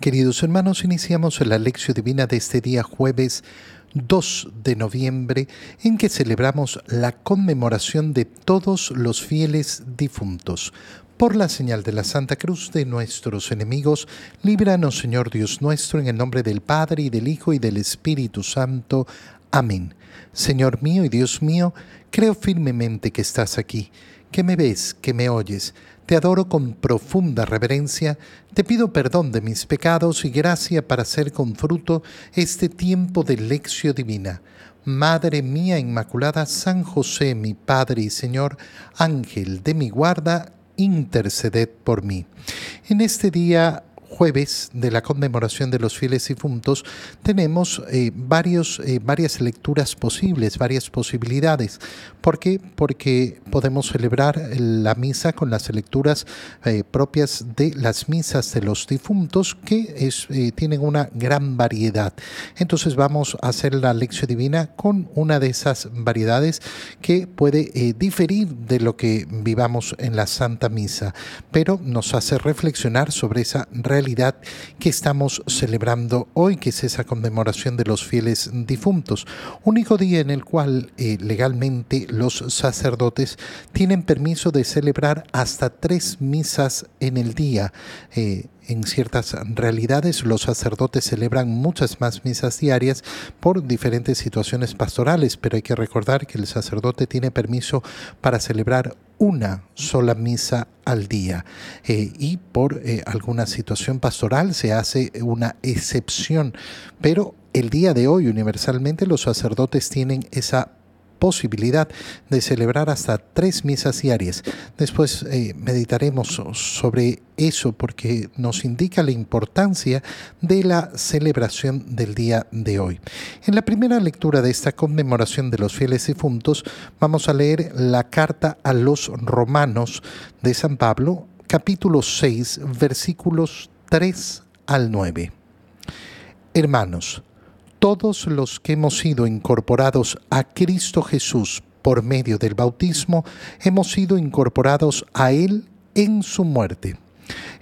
Queridos hermanos, iniciamos la lección divina de este día jueves 2 de noviembre en que celebramos la conmemoración de todos los fieles difuntos. Por la señal de la Santa Cruz de nuestros enemigos, líbranos Señor Dios nuestro, en el nombre del Padre y del Hijo y del Espíritu Santo. Amén. Señor mío y Dios mío, creo firmemente que estás aquí, que me ves, que me oyes te adoro con profunda reverencia, te pido perdón de mis pecados y gracia para hacer con fruto este tiempo de lección divina. Madre mía Inmaculada, San José, mi Padre y Señor, Ángel de mi guarda, interceded por mí. En este día jueves de la conmemoración de los fieles difuntos tenemos eh, varios, eh, varias lecturas posibles, varias posibilidades. ¿Por qué? Porque podemos celebrar la misa con las lecturas eh, propias de las misas de los difuntos que tienen una gran variedad. Entonces vamos a hacer la lección divina con una de esas variedades que puede diferir de lo que vivamos en la Santa Misa, pero nos hace reflexionar sobre esa realidad que estamos celebrando hoy, que es esa conmemoración de los fieles difuntos, único día en el cual eh, legalmente los sacerdotes tienen permiso de celebrar hasta tres misas en el día. Eh, en ciertas realidades los sacerdotes celebran muchas más misas diarias por diferentes situaciones pastorales, pero hay que recordar que el sacerdote tiene permiso para celebrar una sola misa al día. Eh, y por eh, alguna situación pastoral se hace una excepción, pero el día de hoy universalmente los sacerdotes tienen esa posibilidad de celebrar hasta tres misas diarias. Después eh, meditaremos sobre eso porque nos indica la importancia de la celebración del día de hoy. En la primera lectura de esta conmemoración de los fieles difuntos vamos a leer la carta a los romanos de San Pablo, capítulo 6, versículos 3 al 9. Hermanos, todos los que hemos sido incorporados a Cristo Jesús por medio del bautismo, hemos sido incorporados a Él en su muerte.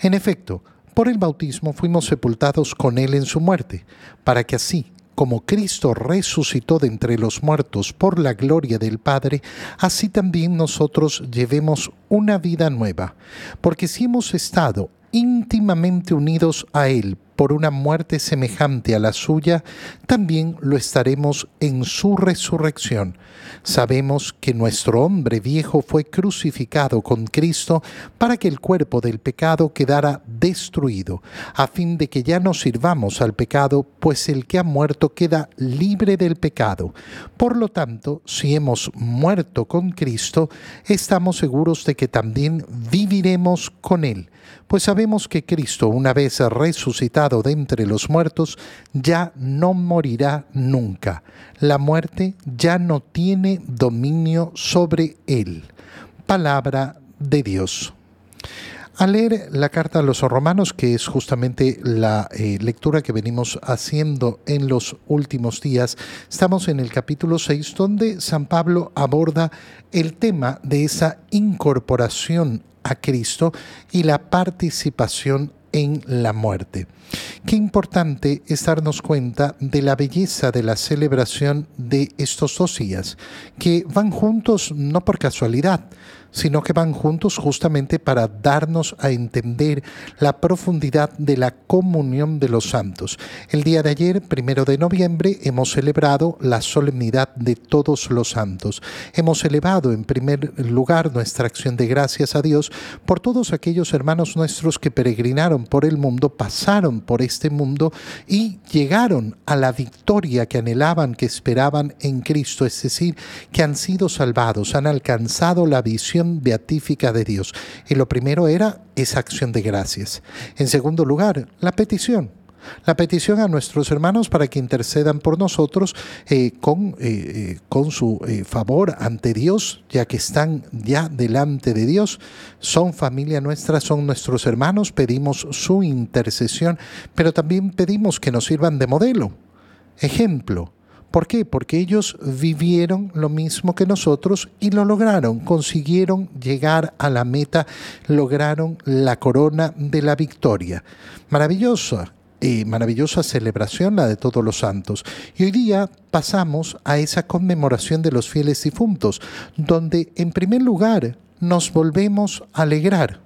En efecto, por el bautismo fuimos sepultados con Él en su muerte, para que así, como Cristo resucitó de entre los muertos por la gloria del Padre, así también nosotros llevemos una vida nueva. Porque si hemos estado íntimamente unidos a Él por una muerte semejante a la suya, también lo estaremos en su resurrección. Sabemos que nuestro hombre viejo fue crucificado con Cristo para que el cuerpo del pecado quedara destruido, a fin de que ya no sirvamos al pecado, pues el que ha muerto queda libre del pecado. Por lo tanto, si hemos muerto con Cristo, estamos seguros de que también viviremos con Él, pues sabemos que Cristo, una vez resucitado, de entre los muertos, ya no morirá nunca. La muerte ya no tiene dominio sobre él. Palabra de Dios. Al leer la carta a los romanos, que es justamente la eh, lectura que venimos haciendo en los últimos días, estamos en el capítulo 6, donde San Pablo aborda el tema de esa incorporación a Cristo y la participación en la muerte. Qué importante es darnos cuenta de la belleza de la celebración de estos dos días, que van juntos no por casualidad, sino que van juntos justamente para darnos a entender la profundidad de la comunión de los santos. El día de ayer, primero de noviembre, hemos celebrado la solemnidad de todos los santos. Hemos elevado en primer lugar nuestra acción de gracias a Dios por todos aquellos hermanos nuestros que peregrinaron por el mundo, pasaron por este mundo y llegaron a la victoria que anhelaban, que esperaban en Cristo, es decir, que han sido salvados, han alcanzado la visión beatífica de Dios. Y lo primero era esa acción de gracias. En segundo lugar, la petición. La petición a nuestros hermanos para que intercedan por nosotros eh, con, eh, eh, con su favor ante Dios, ya que están ya delante de Dios, son familia nuestra, son nuestros hermanos, pedimos su intercesión, pero también pedimos que nos sirvan de modelo, ejemplo, ¿Por qué? Porque ellos vivieron lo mismo que nosotros y lo lograron, consiguieron llegar a la meta, lograron la corona de la victoria. Maravillosa eh, maravillosa celebración, la de todos los santos. Y hoy día pasamos a esa conmemoración de los fieles difuntos, donde en primer lugar nos volvemos a alegrar.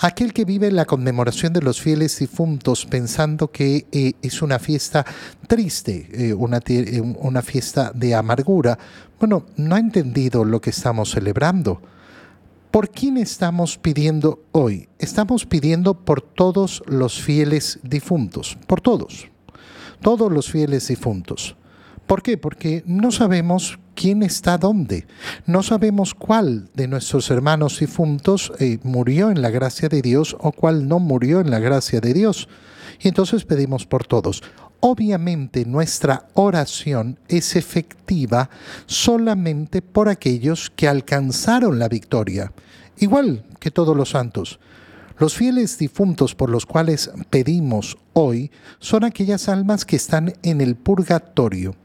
Aquel que vive la conmemoración de los fieles difuntos pensando que eh, es una fiesta triste, eh, una, una fiesta de amargura, bueno, no ha entendido lo que estamos celebrando. ¿Por quién estamos pidiendo hoy? Estamos pidiendo por todos los fieles difuntos, por todos, todos los fieles difuntos. ¿Por qué? Porque no sabemos quién está dónde, no sabemos cuál de nuestros hermanos difuntos eh, murió en la gracia de Dios o cuál no murió en la gracia de Dios. Y entonces pedimos por todos. Obviamente nuestra oración es efectiva solamente por aquellos que alcanzaron la victoria, igual que todos los santos. Los fieles difuntos por los cuales pedimos hoy son aquellas almas que están en el purgatorio.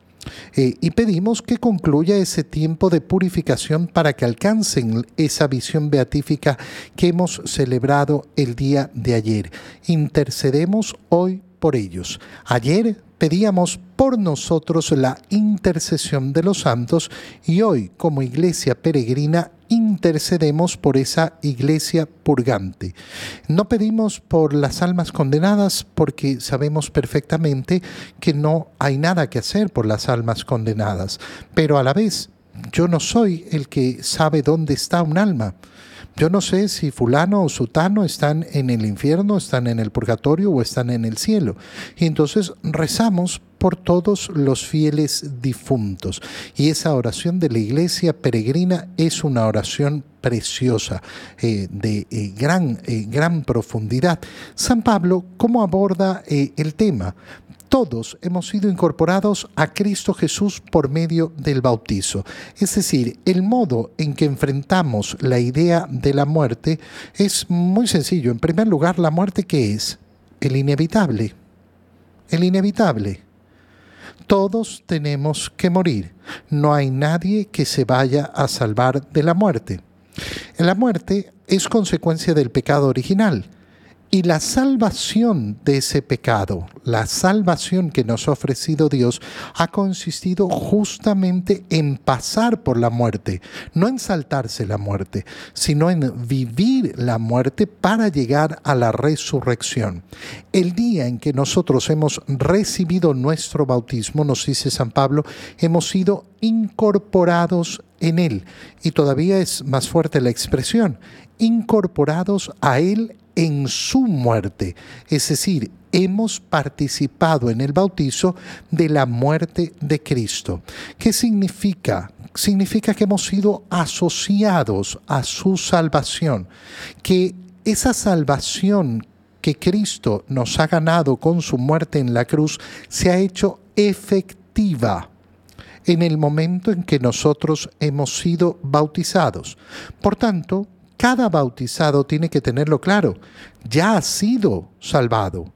Eh, y pedimos que concluya ese tiempo de purificación para que alcancen esa visión beatífica que hemos celebrado el día de ayer. Intercedemos hoy por ellos. Ayer pedíamos por nosotros la intercesión de los santos y hoy como iglesia peregrina intercedemos por esa iglesia purgante. No pedimos por las almas condenadas porque sabemos perfectamente que no hay nada que hacer por las almas condenadas, pero a la vez yo no soy el que sabe dónde está un alma. Yo no sé si fulano o sutano están en el infierno, están en el purgatorio o están en el cielo. Y entonces rezamos por todos los fieles difuntos. Y esa oración de la iglesia peregrina es una oración preciosa, eh, de eh, gran, eh, gran profundidad. San Pablo, ¿cómo aborda el tema? Todos hemos sido incorporados a Cristo Jesús por medio del bautizo. Es decir, el modo en que enfrentamos la idea de la muerte es muy sencillo. En primer lugar, la muerte qué es? El inevitable. El inevitable. Todos tenemos que morir. No hay nadie que se vaya a salvar de la muerte. La muerte es consecuencia del pecado original. Y la salvación de ese pecado, la salvación que nos ha ofrecido Dios, ha consistido justamente en pasar por la muerte, no en saltarse la muerte, sino en vivir la muerte para llegar a la resurrección. El día en que nosotros hemos recibido nuestro bautismo, nos dice San Pablo, hemos sido incorporados en Él. Y todavía es más fuerte la expresión, incorporados a Él en su muerte. Es decir, hemos participado en el bautizo de la muerte de Cristo. ¿Qué significa? Significa que hemos sido asociados a su salvación, que esa salvación que Cristo nos ha ganado con su muerte en la cruz se ha hecho efectiva en el momento en que nosotros hemos sido bautizados. Por tanto, cada bautizado tiene que tenerlo claro, ya ha sido salvado.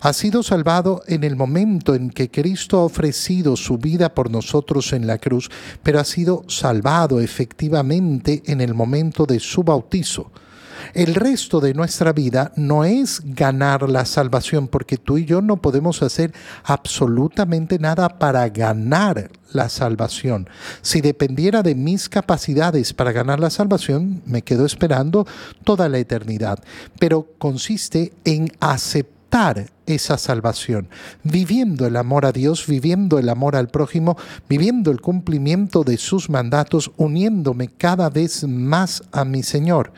Ha sido salvado en el momento en que Cristo ha ofrecido su vida por nosotros en la cruz, pero ha sido salvado efectivamente en el momento de su bautizo. El resto de nuestra vida no es ganar la salvación, porque tú y yo no podemos hacer absolutamente nada para ganar la salvación. Si dependiera de mis capacidades para ganar la salvación, me quedo esperando toda la eternidad. Pero consiste en aceptar esa salvación, viviendo el amor a Dios, viviendo el amor al prójimo, viviendo el cumplimiento de sus mandatos, uniéndome cada vez más a mi Señor.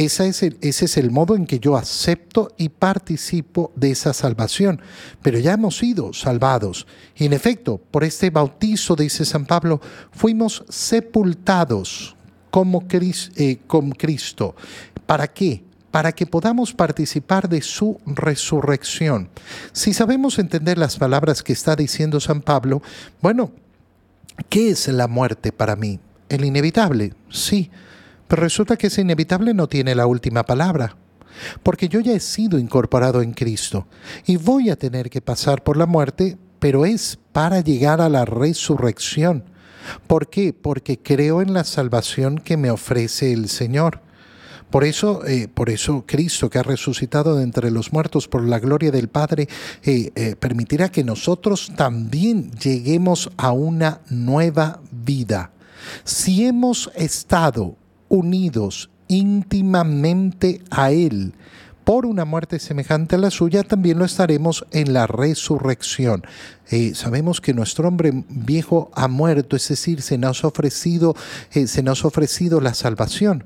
Ese es, el, ese es el modo en que yo acepto y participo de esa salvación. Pero ya hemos sido salvados. Y en efecto, por este bautizo, dice San Pablo, fuimos sepultados como eh, con Cristo. ¿Para qué? Para que podamos participar de su resurrección. Si sabemos entender las palabras que está diciendo San Pablo, bueno, ¿qué es la muerte para mí? El inevitable, sí pero resulta que ese inevitable no tiene la última palabra, porque yo ya he sido incorporado en Cristo y voy a tener que pasar por la muerte, pero es para llegar a la resurrección. ¿Por qué? Porque creo en la salvación que me ofrece el Señor. Por eso, eh, por eso Cristo, que ha resucitado de entre los muertos por la gloria del Padre, eh, eh, permitirá que nosotros también lleguemos a una nueva vida. Si hemos estado unidos íntimamente a Él, por una muerte semejante a la suya, también lo estaremos en la resurrección. Eh, sabemos que nuestro hombre viejo ha muerto, es decir, se nos ofrecido, eh, se nos ha ofrecido la salvación.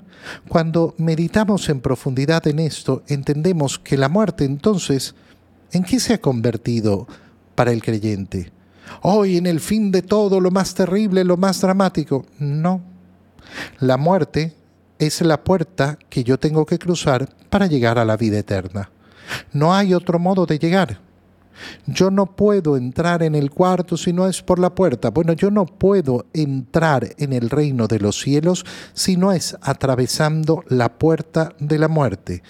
Cuando meditamos en profundidad en esto, entendemos que la muerte entonces, ¿en qué se ha convertido para el creyente? Hoy en el fin de todo, lo más terrible, lo más dramático. No. La muerte es la puerta que yo tengo que cruzar para llegar a la vida eterna. No hay otro modo de llegar. Yo no puedo entrar en el cuarto si no es por la puerta. Bueno, yo no puedo entrar en el reino de los cielos si no es atravesando la puerta de la muerte.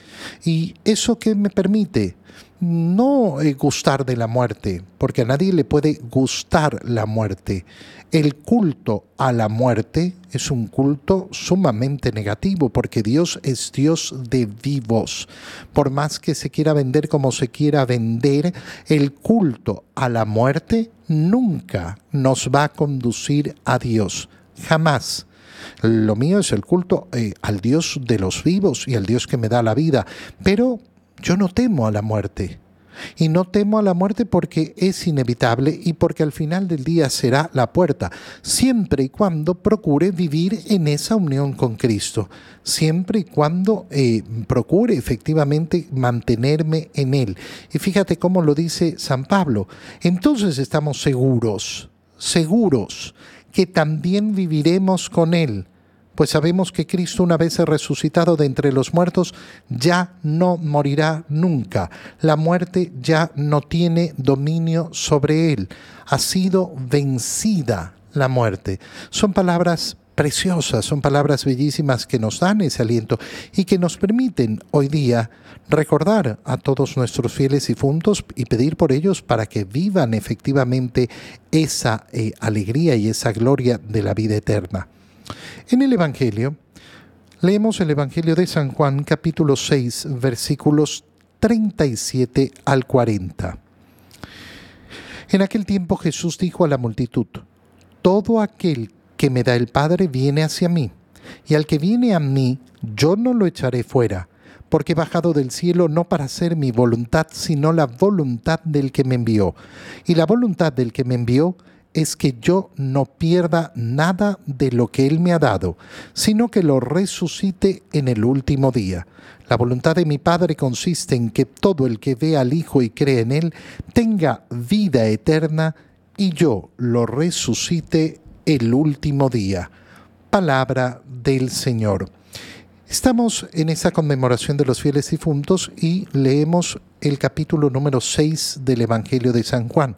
¿Y eso qué me permite? No eh, gustar de la muerte, porque a nadie le puede gustar la muerte. El culto a la muerte es un culto sumamente negativo, porque Dios es Dios de vivos. Por más que se quiera vender como se quiera vender, el culto a la muerte nunca nos va a conducir a Dios, jamás. Lo mío es el culto eh, al Dios de los vivos y al Dios que me da la vida, pero yo no temo a la muerte. Y no temo a la muerte porque es inevitable y porque al final del día será la puerta, siempre y cuando procure vivir en esa unión con Cristo, siempre y cuando eh, procure efectivamente mantenerme en Él. Y fíjate cómo lo dice San Pablo. Entonces estamos seguros, seguros que también viviremos con Él pues sabemos que Cristo una vez resucitado de entre los muertos ya no morirá nunca. La muerte ya no tiene dominio sobre él. Ha sido vencida la muerte. Son palabras preciosas, son palabras bellísimas que nos dan ese aliento y que nos permiten hoy día recordar a todos nuestros fieles difuntos y pedir por ellos para que vivan efectivamente esa eh, alegría y esa gloria de la vida eterna. En el Evangelio, leemos el Evangelio de San Juan capítulo 6 versículos 37 al 40. En aquel tiempo Jesús dijo a la multitud, Todo aquel que me da el Padre viene hacia mí, y al que viene a mí yo no lo echaré fuera, porque he bajado del cielo no para hacer mi voluntad, sino la voluntad del que me envió. Y la voluntad del que me envió es que yo no pierda nada de lo que Él me ha dado, sino que lo resucite en el último día. La voluntad de mi Padre consiste en que todo el que ve al Hijo y cree en Él tenga vida eterna y yo lo resucite el último día. Palabra del Señor. Estamos en esa conmemoración de los fieles difuntos y leemos el capítulo número 6 del Evangelio de San Juan.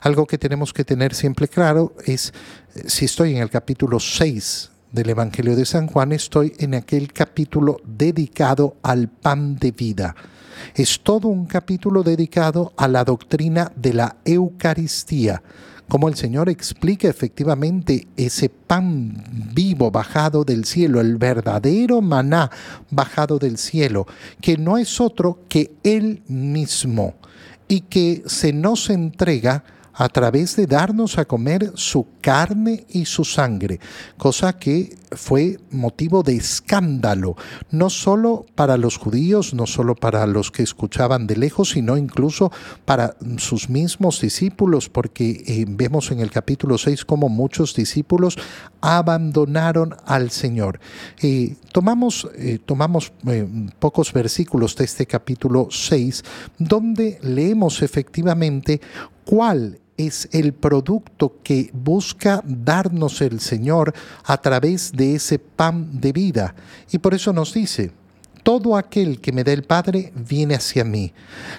Algo que tenemos que tener siempre claro es, eh, si estoy en el capítulo 6 del Evangelio de San Juan, estoy en aquel capítulo dedicado al pan de vida. Es todo un capítulo dedicado a la doctrina de la Eucaristía, como el Señor explica efectivamente ese pan vivo bajado del cielo, el verdadero maná bajado del cielo, que no es otro que Él mismo y que se nos entrega a través de darnos a comer su carne y su sangre, cosa que fue motivo de escándalo, no solo para los judíos, no solo para los que escuchaban de lejos, sino incluso para sus mismos discípulos, porque eh, vemos en el capítulo 6 como muchos discípulos abandonaron al Señor. Eh, tomamos eh, tomamos pocos versículos de este capítulo 6, donde leemos efectivamente cuál es el producto que busca darnos el Señor a través de ese pan de vida. Y por eso nos dice, todo aquel que me da el Padre viene hacia mí.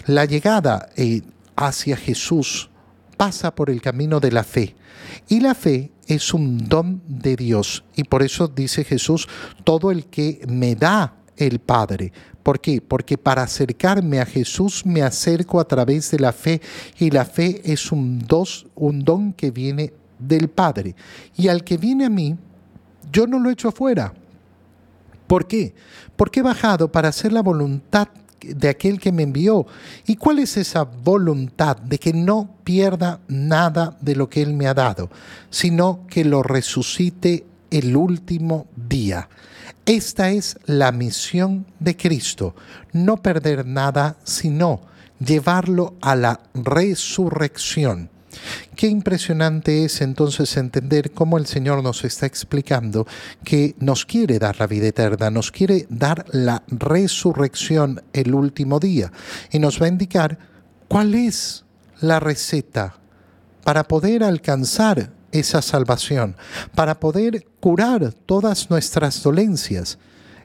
La llegada eh, hacia Jesús pasa por el camino de la fe. Y la fe es un don de Dios. Y por eso dice Jesús, todo el que me da el Padre. ¿Por qué? Porque para acercarme a Jesús me acerco a través de la fe y la fe es un, dos, un don que viene del Padre. Y al que viene a mí, yo no lo echo afuera. ¿Por qué? Porque he bajado para hacer la voluntad de aquel que me envió. ¿Y cuál es esa voluntad de que no pierda nada de lo que Él me ha dado, sino que lo resucite el último día? Esta es la misión de Cristo, no perder nada, sino llevarlo a la resurrección. Qué impresionante es entonces entender cómo el Señor nos está explicando que nos quiere dar la vida eterna, nos quiere dar la resurrección el último día y nos va a indicar cuál es la receta para poder alcanzar esa salvación, para poder curar todas nuestras dolencias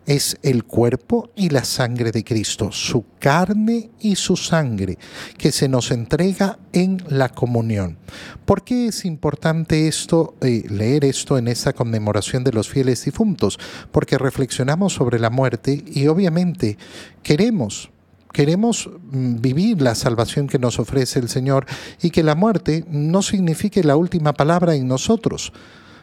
es el cuerpo y la sangre de Cristo, su carne y su sangre, que se nos entrega en la comunión. ¿Por qué es importante esto, eh, leer esto en esta conmemoración de los fieles difuntos? Porque reflexionamos sobre la muerte y obviamente queremos queremos mm, vivir la salvación que nos ofrece el Señor y que la muerte no signifique la última palabra en nosotros.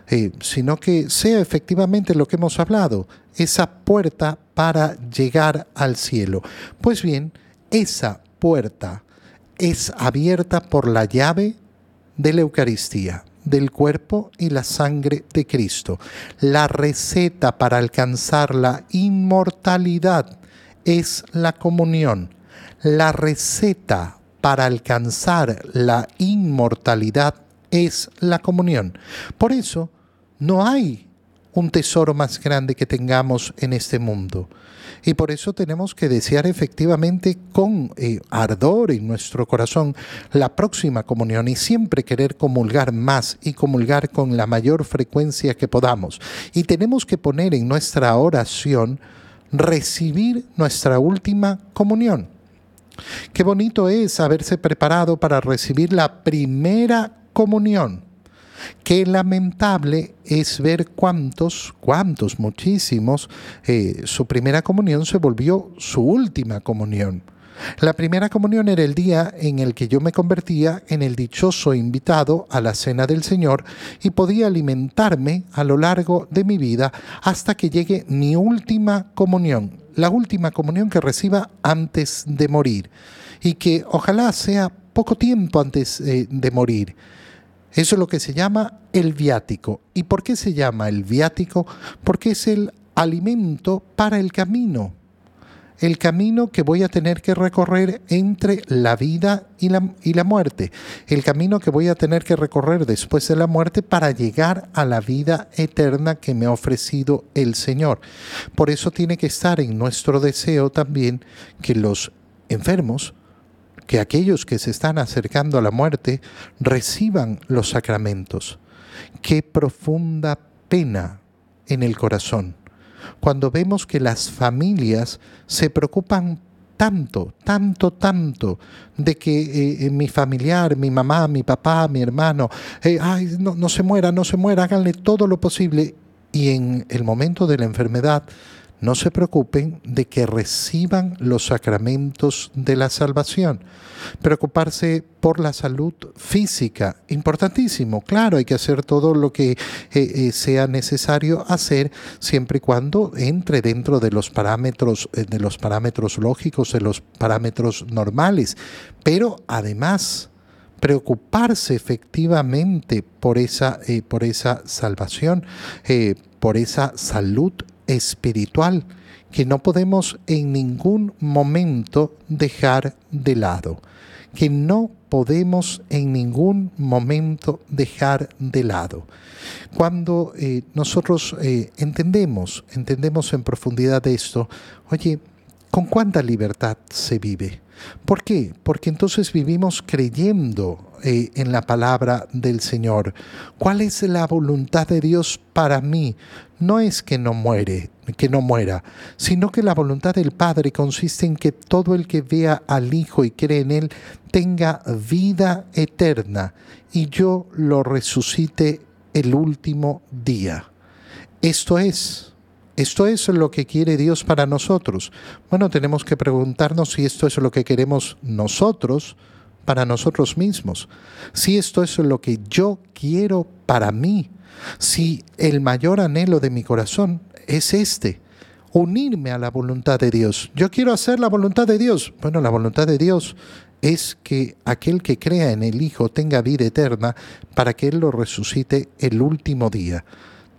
Eh, sino que sea efectivamente lo que hemos hablado, esa puerta para llegar al cielo. Pues bien, esa puerta es abierta por la llave de la Eucaristía, del cuerpo y la sangre de Cristo. La receta para alcanzar la inmortalidad es la comunión. La receta para alcanzar la inmortalidad es la comunión. Por eso, no hay un tesoro más grande que tengamos en este mundo. Y por eso tenemos que desear efectivamente con eh, ardor en nuestro corazón la próxima comunión y siempre querer comulgar más y comulgar con la mayor frecuencia que podamos. Y tenemos que poner en nuestra oración recibir nuestra última comunión. Qué bonito es haberse preparado para recibir la primera comunión Qué lamentable es ver cuántos, cuántos, muchísimos, eh, su primera comunión se volvió su última comunión. La primera comunión era el día en el que yo me convertía en el dichoso invitado a la cena del Señor y podía alimentarme a lo largo de mi vida hasta que llegue mi última comunión, la última comunión que reciba antes de morir y que ojalá sea poco tiempo antes eh, de morir. Eso es lo que se llama el viático. ¿Y por qué se llama el viático? Porque es el alimento para el camino. El camino que voy a tener que recorrer entre la vida y la, y la muerte. El camino que voy a tener que recorrer después de la muerte para llegar a la vida eterna que me ha ofrecido el Señor. Por eso tiene que estar en nuestro deseo también que los enfermos, que aquellos que se están acercando a la muerte reciban los sacramentos. Qué profunda pena en el corazón cuando vemos que las familias se preocupan tanto, tanto, tanto de que eh, eh, mi familiar, mi mamá, mi papá, mi hermano, eh, ay, no, no se muera, no se muera, háganle todo lo posible. Y en el momento de la enfermedad no se preocupen de que reciban los sacramentos de la salvación. Preocuparse por la salud física, importantísimo. Claro, hay que hacer todo lo que eh, eh, sea necesario hacer siempre y cuando entre dentro de los parámetros, eh, de los parámetros lógicos, de los parámetros normales. Pero además, preocuparse efectivamente por esa, por esa salvación, por esa salud espiritual que no podemos en ningún momento dejar de lado, que no podemos en ningún momento dejar de lado. Cuando eh, nosotros eh, entendemos, entendemos en profundidad esto, oye, ¿con cuánta libertad se vive? ¿Por qué? Porque entonces vivimos creyendo eh, en la palabra del Señor. ¿Cuál es la voluntad de Dios para mí? No es que no muere, que no muera, sino que la voluntad del Padre consiste en que todo el que vea al Hijo y cree en Él tenga vida eterna y yo lo resucite el último día. Esto es ¿Esto es lo que quiere Dios para nosotros? Bueno, tenemos que preguntarnos si esto es lo que queremos nosotros para nosotros mismos. Si esto es lo que yo quiero para mí. Si el mayor anhelo de mi corazón es este. unirme a la voluntad de Dios. Yo quiero hacer la voluntad de Dios. Bueno, la voluntad de Dios es que aquel que crea en el Hijo tenga vida eterna para que Él lo resucite el último día.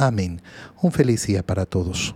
Amén. Un feliz día para todos.